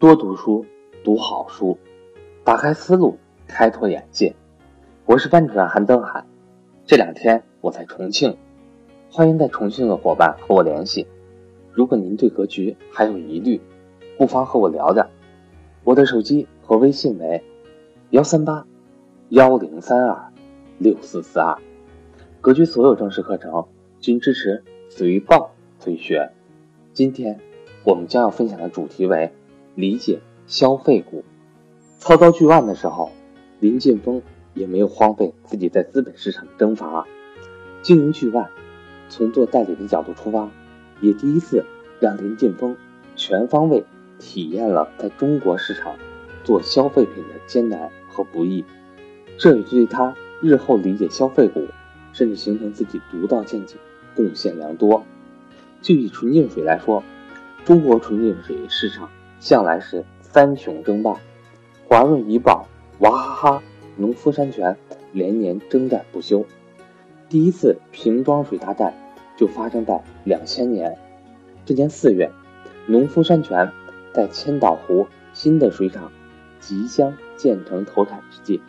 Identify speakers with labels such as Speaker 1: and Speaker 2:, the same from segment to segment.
Speaker 1: 多读书，读好书，打开思路，开拓眼界。我是班主任韩登海。这两天我在重庆，欢迎在重庆的伙伴和我联系。如果您对格局还有疑虑，不妨和我聊聊。我的手机和微信为幺三八幺零三二六四四二。格局所有正式课程均支持随报随学。今天我们将要分享的主题为。理解消费股，操刀巨万的时候，林劲峰也没有荒废自己在资本市场的征伐，经营巨万，从做代理的角度出发，也第一次让林劲峰全方位体验了在中国市场做消费品的艰难和不易，这也对他日后理解消费股，甚至形成自己独到见解贡献良多。就以纯净水来说，中国纯净水市场。向来是三雄争霸，华润怡宝、娃哈哈、农夫山泉连年征战不休。第一次瓶装水大战就发生在两千年。这年四月，农夫山泉在千岛湖新的水厂即将建成投产之际，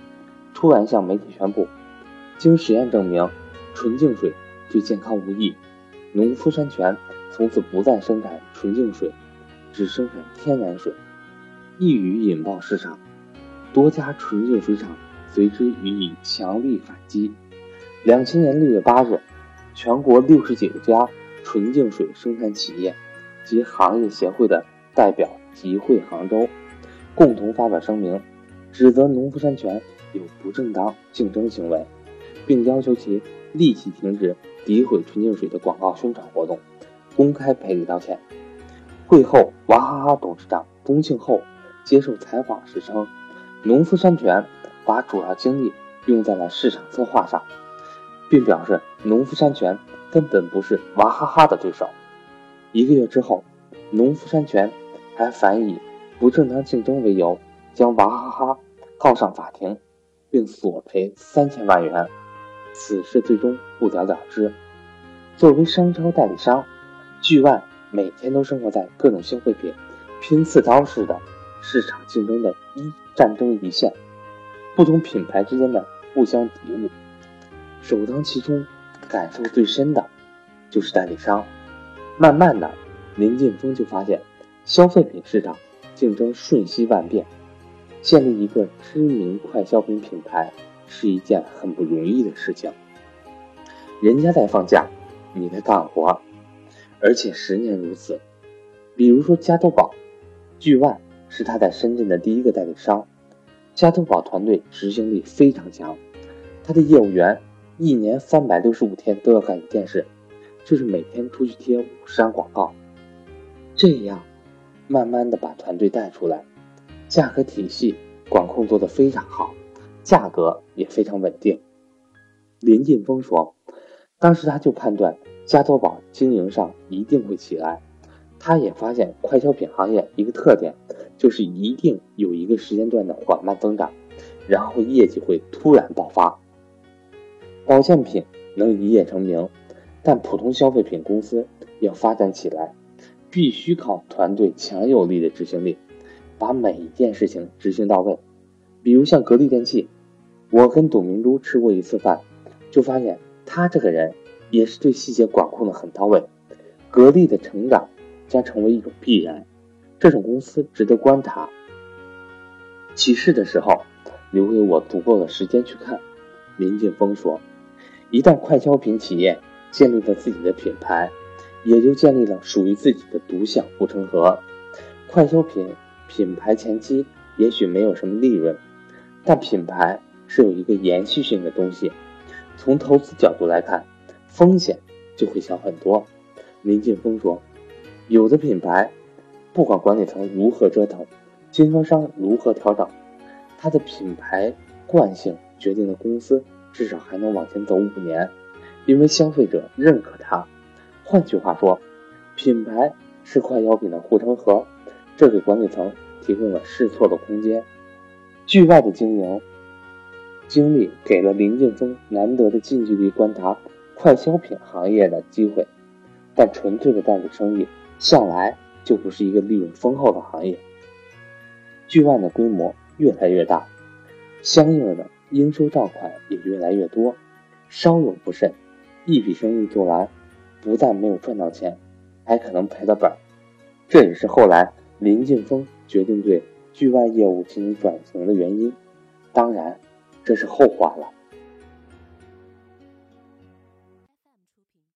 Speaker 1: 突然向媒体宣布，经实验证明，纯净水对健康无益，农夫山泉从此不再生产纯净水。只生产天然水，一语引爆市场，多家纯净水厂随之予以强力反击。两千年六月八日，全国六十九家纯净水生产企业及行业协会的代表集会杭州，共同发表声明，指责农夫山泉有不正当竞争行为，并要求其立即停止诋毁纯净水的广告宣传活动，公开赔礼道歉。会后，娃哈哈董事长宗庆后接受采访时称，农夫山泉把主要精力用在了市场策划上，并表示农夫山泉根本不是娃哈哈的对手。一个月之后，农夫山泉还反以不正当竞争为由，将娃哈哈告上法庭，并索赔三千万元。此事最终不了了之。作为商超代理商，巨万。每天都生活在各种消费品拼刺刀式的市场竞争的一战争一线，不同品牌之间的互相敌误，首当其冲、感受最深的，就是代理商。慢慢的，林劲峰就发现，消费品市场竞争瞬息万变，建立一个知名快消品品牌是一件很不容易的事情。人家在放假，你在干活。而且十年如此，比如说加多宝，巨万是他在深圳的第一个代理商。加多宝团队执行力非常强，他的业务员一年三百六十五天都要干一件事，就是每天出去贴五十张广告。这样，慢慢的把团队带出来，价格体系管控做得非常好，价格也非常稳定。林劲峰说，当时他就判断。加多宝经营上一定会起来，他也发现快消品行业一个特点，就是一定有一个时间段的缓慢增长，然后业绩会突然爆发。保健品能一夜成名，但普通消费品公司要发展起来，必须靠团队强有力的执行力，把每一件事情执行到位。比如像格力电器，我跟董明珠吃过一次饭，就发现他这个人。也是对细节管控的很到位，格力的成长将成为一种必然，这种公司值得观察。起势的时候，留给我足够的时间去看。林劲峰说：“一旦快消品企业建立了自己的品牌，也就建立了属于自己的独享护城河。快消品品牌前期也许没有什么利润，但品牌是有一个延续性的东西。从投资角度来看。”风险就会小很多。林劲峰说：“有的品牌，不管管理层如何折腾，经销商如何调整，它的品牌惯性决定了公司至少还能往前走五年，因为消费者认可它。换句话说，品牌是快消品的护城河，这给管理层提供了试错的空间。剧外的经营经历给了林劲峰难得的近距离观察。”快消品行业的机会，但纯粹的代理生意向来就不是一个利润丰厚的行业。巨万的规模越来越大，相应的应收账款也越来越多，稍有不慎，一笔生意做完，不但没有赚到钱，还可能赔了本。这也是后来林劲峰决定对巨万业务进行转型的原因。当然，这是后话了。